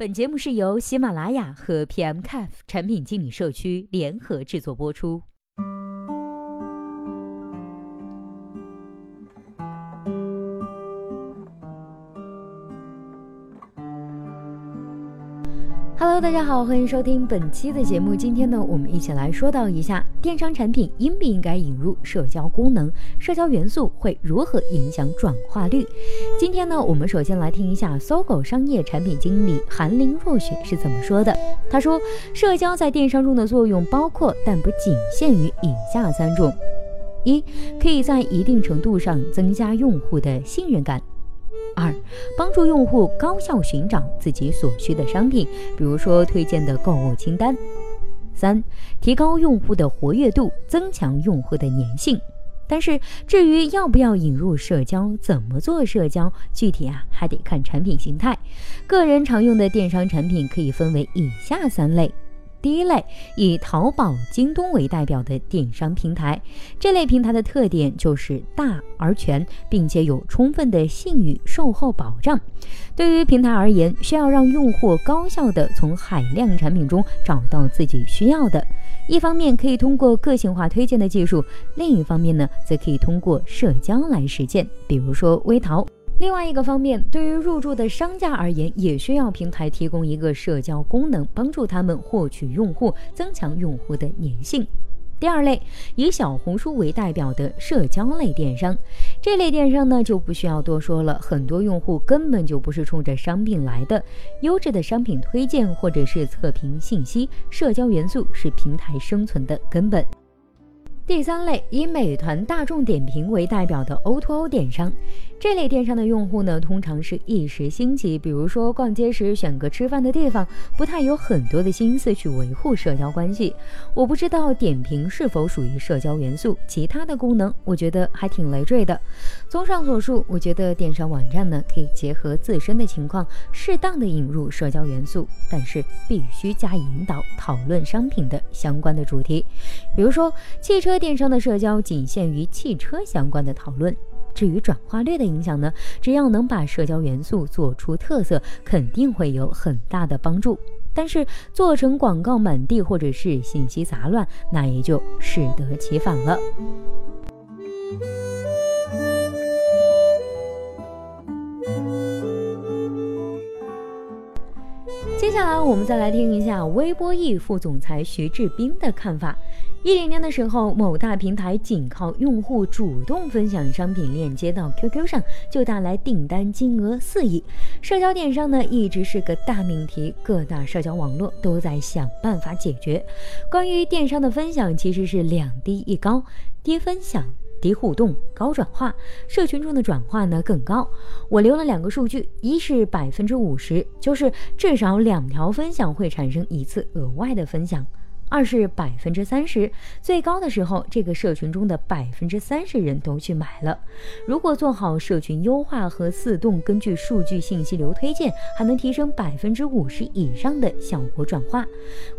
本节目是由喜马拉雅和 PMCAF 产品经理社区联合制作播出。Hello，大家好，欢迎收听本期的节目。今天呢，我们一起来说到一下电商产品应不应该引入社交功能，社交元素会如何影响转化率。今天呢，我们首先来听一下搜狗商业产品经理韩林若雪是怎么说的。他说，社交在电商中的作用包括，但不仅限于以下三种：一，可以在一定程度上增加用户的信任感。二，帮助用户高效寻找自己所需的商品，比如说推荐的购物清单。三，提高用户的活跃度，增强用户的粘性。但是，至于要不要引入社交，怎么做社交，具体啊还得看产品形态。个人常用的电商产品可以分为以下三类。第一类以淘宝、京东为代表的电商平台，这类平台的特点就是大而全，并且有充分的信誉售后保障。对于平台而言，需要让用户高效的从海量产品中找到自己需要的。一方面可以通过个性化推荐的技术，另一方面呢，则可以通过社交来实现，比如说微淘。另外一个方面，对于入驻的商家而言，也需要平台提供一个社交功能，帮助他们获取用户，增强用户的粘性。第二类以小红书为代表的社交类电商，这类电商呢就不需要多说了，很多用户根本就不是冲着商品来的，优质的商品推荐或者是测评信息，社交元素是平台生存的根本。第三类以美团、大众点评为代表的 O2O 电商。这类电商的用户呢，通常是一时兴起，比如说逛街时选个吃饭的地方，不太有很多的心思去维护社交关系。我不知道点评是否属于社交元素，其他的功能我觉得还挺累赘的。综上所述，我觉得电商网站呢，可以结合自身的情况，适当的引入社交元素，但是必须加引导讨论商品的相关的主题，比如说汽车电商的社交仅限于汽车相关的讨论。至于转化率的影响呢，只要能把社交元素做出特色，肯定会有很大的帮助。但是做成广告满地或者是信息杂乱，那也就适得其反了。接下来我们再来听一下微博易副总裁徐志斌的看法。一零年的时候，某大平台仅靠用户主动分享商品链接到 QQ 上，就带来订单金额四亿。社交电商呢，一直是个大命题，各大社交网络都在想办法解决。关于电商的分享，其实是两低一高：低分享、低互动、高转化。社群中的转化呢更高。我留了两个数据，一是百分之五十，就是至少两条分享会产生一次额外的分享。二是百分之三十，最高的时候，这个社群中的百分之三十人都去买了。如果做好社群优化和自动根据数据信息流推荐，还能提升百分之五十以上的效果转化。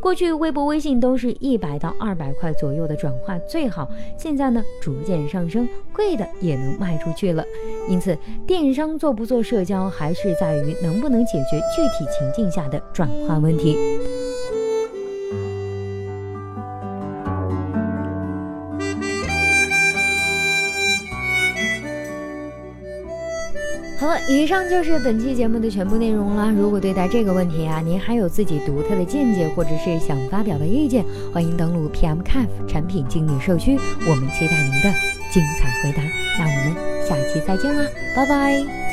过去微博、微信都是一百到二百块左右的转化最好，现在呢逐渐上升，贵的也能卖出去了。因此，电商做不做社交，还是在于能不能解决具体情境下的转化问题。好了，以上就是本期节目的全部内容了。如果对待这个问题啊，您还有自己独特的见解，或者是想发表的意见，欢迎登录 PM Cafe 产品经理社区，我们期待您的精彩回答。那我们下期再见啦，拜拜。